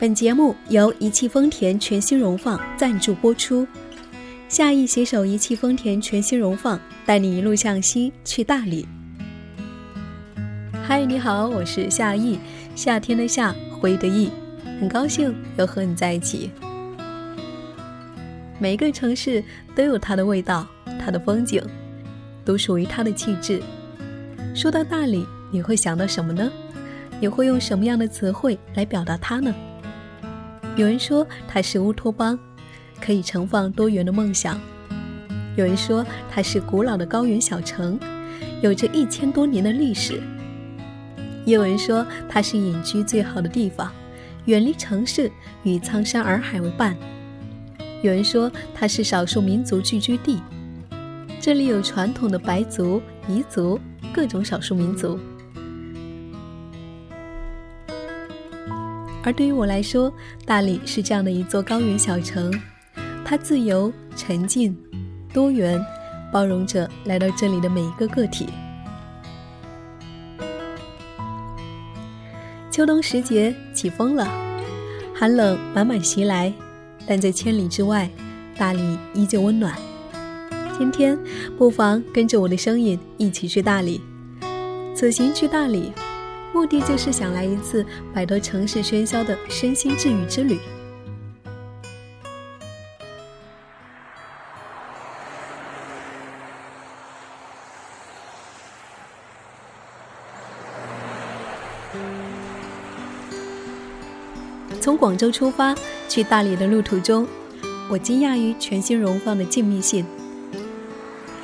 本节目由一汽丰田全新荣放赞助播出。夏意携手一汽丰田全新荣放，带你一路向西去大理。嗨，你好，我是夏意，夏天的夏，回忆的忆，很高兴又和你在一起。每一个城市都有它的味道，它的风景，都属于它的气质。说到大理，你会想到什么呢？你会用什么样的词汇来表达它呢？有人说它是乌托邦，可以盛放多元的梦想；有人说它是古老的高原小城，有着一千多年的历史；也有人说它是隐居最好的地方，远离城市，与苍山洱海为伴；有人说它是少数民族聚居地，这里有传统的白族、彝族各种少数民族。而对于我来说，大理是这样的一座高原小城，它自由、沉静、多元，包容着来到这里的每一个个体。秋冬时节起风了，寒冷满满袭来，但在千里之外，大理依旧温暖。今天，不妨跟着我的声音一起去大理。此行去大理。目的就是想来一次摆脱城市喧嚣的身心治愈之旅。从广州出发去大理的路途中，我惊讶于全新荣放的静谧性。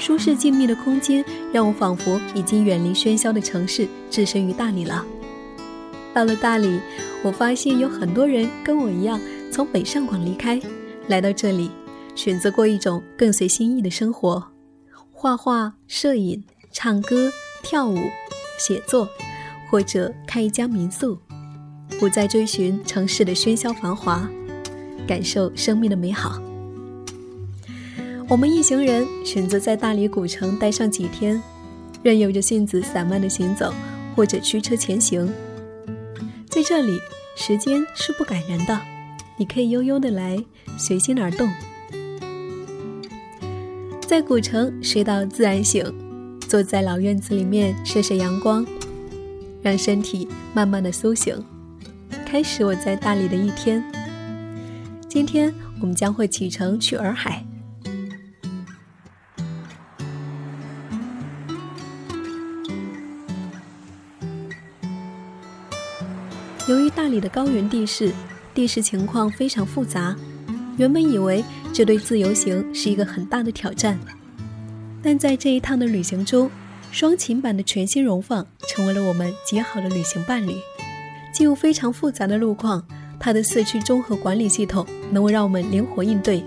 舒适静谧的空间，让我仿佛已经远离喧嚣的城市，置身于大理了。到了大理，我发现有很多人跟我一样，从北上广离开，来到这里，选择过一种更随心意的生活：画画、摄影、唱歌、跳舞、写作，或者开一家民宿，不再追寻城市的喧嚣繁华，感受生命的美好。我们一行人选择在大理古城待上几天，任由着性子散漫的行走，或者驱车前行。在这里，时间是不赶人的，你可以悠悠的来，随心而动。在古城睡到自然醒，坐在老院子里面晒晒阳光，让身体慢慢的苏醒，开始我在大理的一天。今天我们将会启程去洱海。里的高原地势，地势情况非常复杂，原本以为这对自由行是一个很大的挑战，但在这一趟的旅行中，双擎版的全新荣放成为了我们极好的旅行伴侣。进入非常复杂的路况，它的四驱综合管理系统能够让我们灵活应对，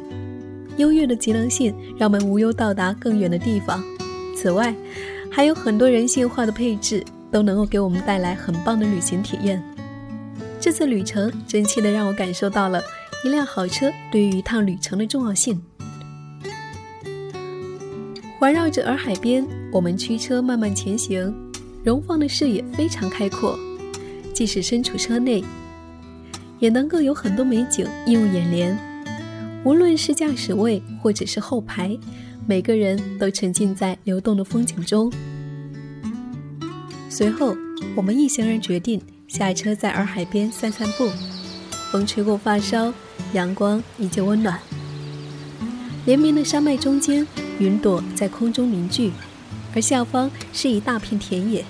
优越的节能性让我们无忧到达更远的地方。此外，还有很多人性化的配置，都能够给我们带来很棒的旅行体验。这次旅程真切地让我感受到了一辆好车对于一趟旅程的重要性。环绕着洱海边，我们驱车慢慢前行，荣放的视野非常开阔，即使身处车内，也能够有很多美景映入眼帘。无论是驾驶位或者是后排，每个人都沉浸在流动的风景中。随后，我们一行人决定。下车在洱海边散散步，风吹过发梢，阳光依旧温暖。连绵的山脉中间，云朵在空中凝聚，而下方是一大片田野。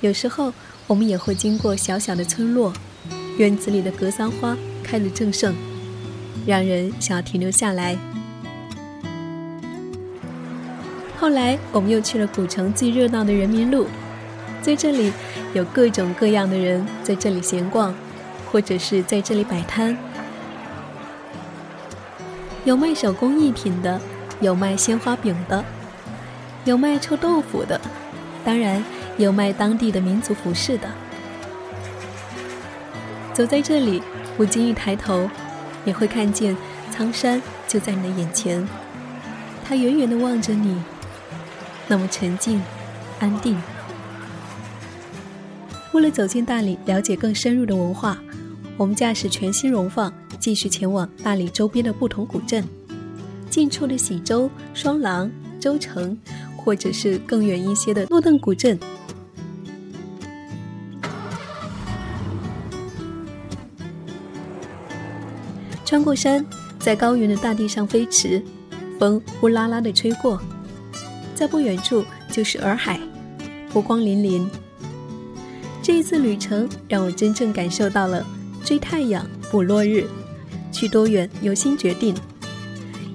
有时候，我们也会经过小小的村落，院子里的格桑花开得正盛，让人想要停留下来。后来，我们又去了古城最热闹的人民路。在这里，有各种各样的人在这里闲逛，或者是在这里摆摊。有卖手工艺品的，有卖鲜花饼的，有卖臭豆腐的，当然有卖当地的民族服饰的。走在这里，不经意抬头，你会看见苍山就在你的眼前，它远远地望着你，那么沉静、安定。为了走进大理，了解更深入的文化，我们驾驶全新荣放，继续前往大理周边的不同古镇。近处的喜洲、双廊、州城，或者是更远一些的诺邓古镇。穿过山，在高原的大地上飞驰，风呼啦啦的吹过，在不远处就是洱海，波光粼粼。这一次旅程让我真正感受到了追太阳、捕落日，去多远由心决定。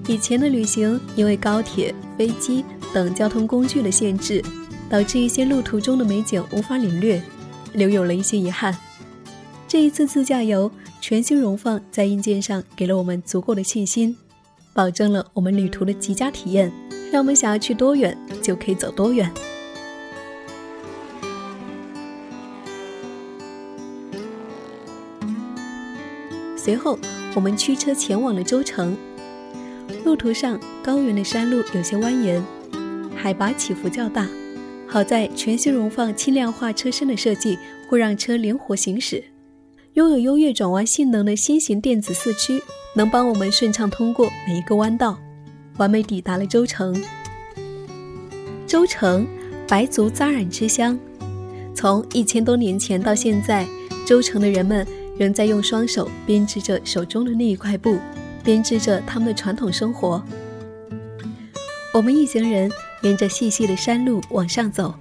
以前的旅行因为高铁、飞机等交通工具的限制，导致一些路途中的美景无法领略，留有了一些遗憾。这一次自驾游。全新荣放在硬件上给了我们足够的信心，保证了我们旅途的极佳体验，让我们想要去多远就可以走多远。随后，我们驱车前往了州城。路途上，高原的山路有些蜿蜒，海拔起伏较大。好在全新荣放轻量化车身的设计，会让车灵活行驶。拥有优越转弯性能的新型电子四驱，能帮我们顺畅通过每一个弯道，完美抵达了州城。州城，白族扎染之乡。从一千多年前到现在，州城的人们仍在用双手编织着手中的那一块布，编织着他们的传统生活。我们一行人沿着细细的山路往上走，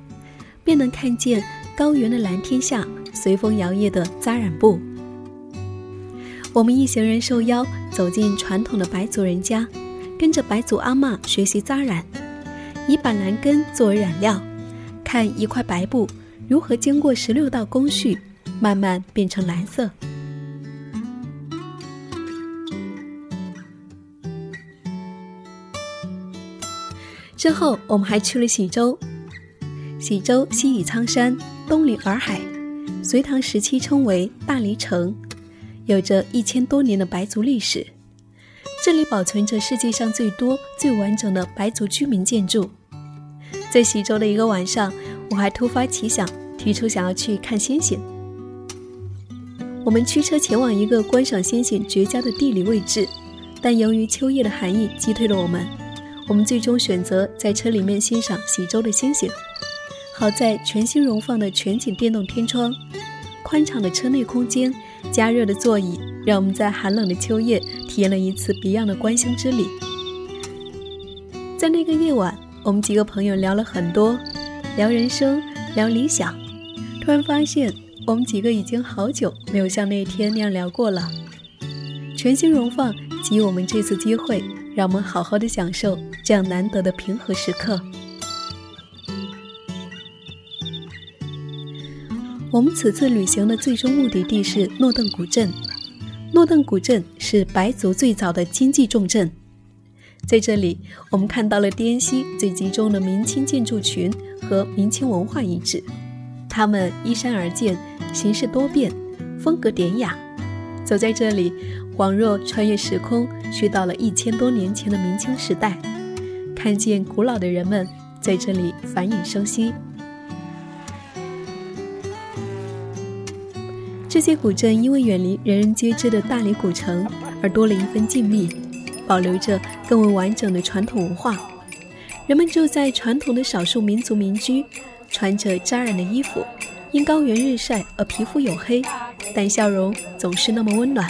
便能看见高原的蓝天下。随风摇曳的扎染布，我们一行人受邀走进传统的白族人家，跟着白族阿嬷学习扎染，以板蓝根作为染料，看一块白布如何经过十六道工序，慢慢变成蓝色。之后，我们还去了喜洲，喜洲西倚苍山，东临洱海。隋唐时期称为大理城，有着一千多年的白族历史。这里保存着世界上最多、最完整的白族居民建筑。在喜洲的一个晚上，我还突发奇想，提出想要去看星星。我们驱车前往一个观赏星星绝佳的地理位置，但由于秋夜的寒意击退了我们，我们最终选择在车里面欣赏喜洲的星星。好在全新荣放的全景电动天窗，宽敞的车内空间，加热的座椅，让我们在寒冷的秋夜体验了一次别样的观星之旅。在那个夜晚，我们几个朋友聊了很多，聊人生，聊理想。突然发现，我们几个已经好久没有像那天那样聊过了。全新荣放给予我们这次机会，让我们好好的享受这样难得的平和时刻。我们此次旅行的最终目的地是诺邓古镇。诺邓古镇是白族最早的经济重镇，在这里，我们看到了滇西最集中的明清建筑群和明清文化遗址。它们依山而建，形式多变，风格典雅。走在这里，恍若穿越时空，去到了一千多年前的明清时代，看见古老的人们在这里繁衍生息。这些古镇因为远离人人皆知的大理古城，而多了一份静谧，保留着更为完整的传统文化。人们住在传统的少数民族民居，穿着扎染的衣服，因高原日晒而皮肤黝黑，但笑容总是那么温暖。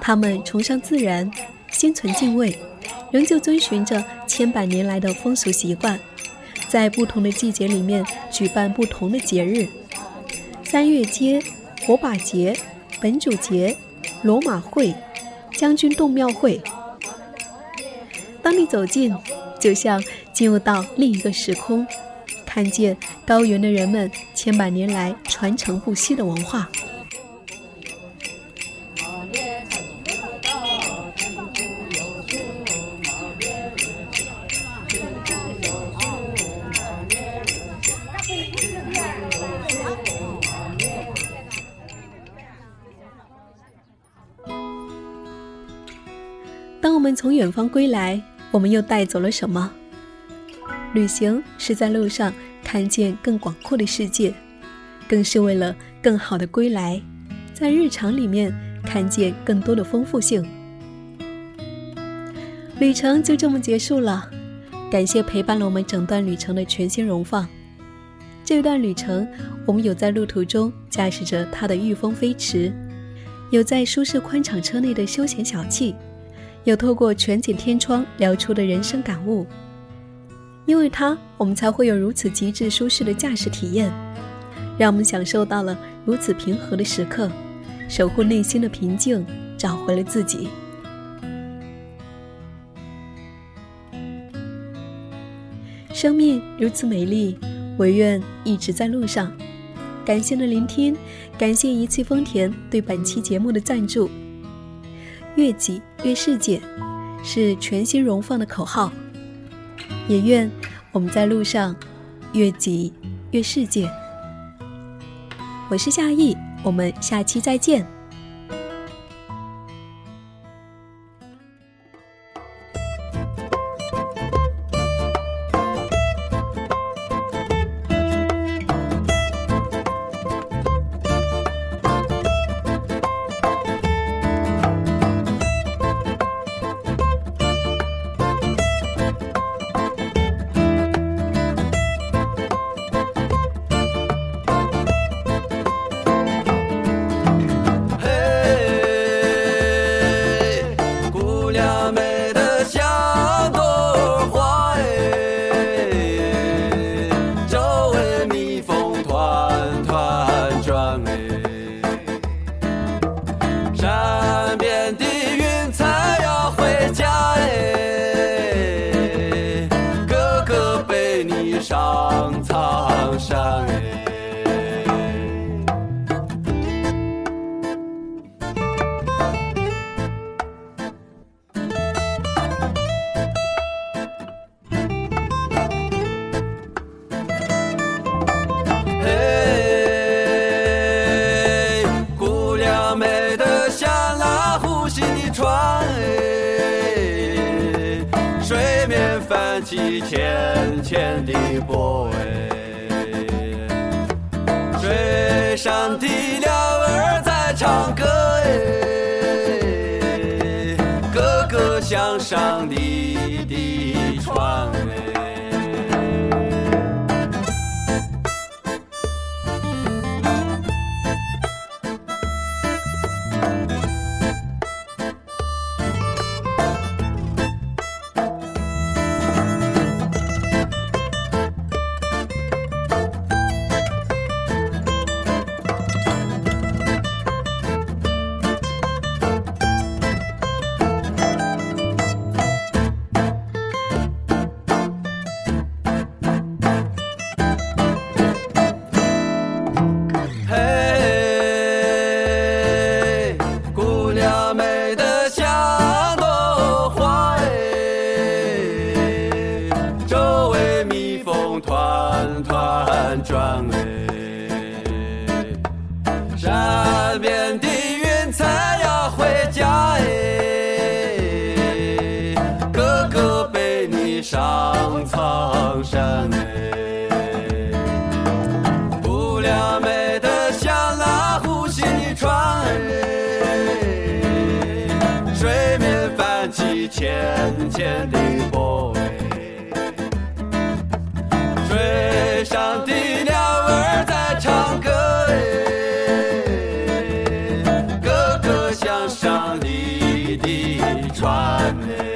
他们崇尚自然，心存敬畏，仍旧遵循着千百年来的风俗习惯，在不同的季节里面举办不同的节日。三月街、火把节、本主节、罗马会、将军洞庙会。当你走近，就像进入到另一个时空，看见高原的人们千百年来传承不息的文化。当我们从远方归来，我们又带走了什么？旅行是在路上看见更广阔的世界，更是为了更好的归来，在日常里面看见更多的丰富性。旅程就这么结束了，感谢陪伴了我们整段旅程的全新荣放。这段旅程，我们有在路途中驾驶着它的御风飞驰，有在舒适宽敞车内的休闲小憩，有透过全景天窗聊出的人生感悟。因为它，我们才会有如此极致舒适的驾驶体验，让我们享受到了如此平和的时刻，守护内心的平静，找回了自己。生命如此美丽，唯愿一直在路上。感谢的聆听，感谢一汽丰田对本期节目的赞助。越己越世界，是全新荣放的口号。也愿我们在路上越急越世界。我是夏意，我们下期再见。浅浅的波哎，水上的鸟儿在唱歌哎，哥哥向上的的船。哎上你的船。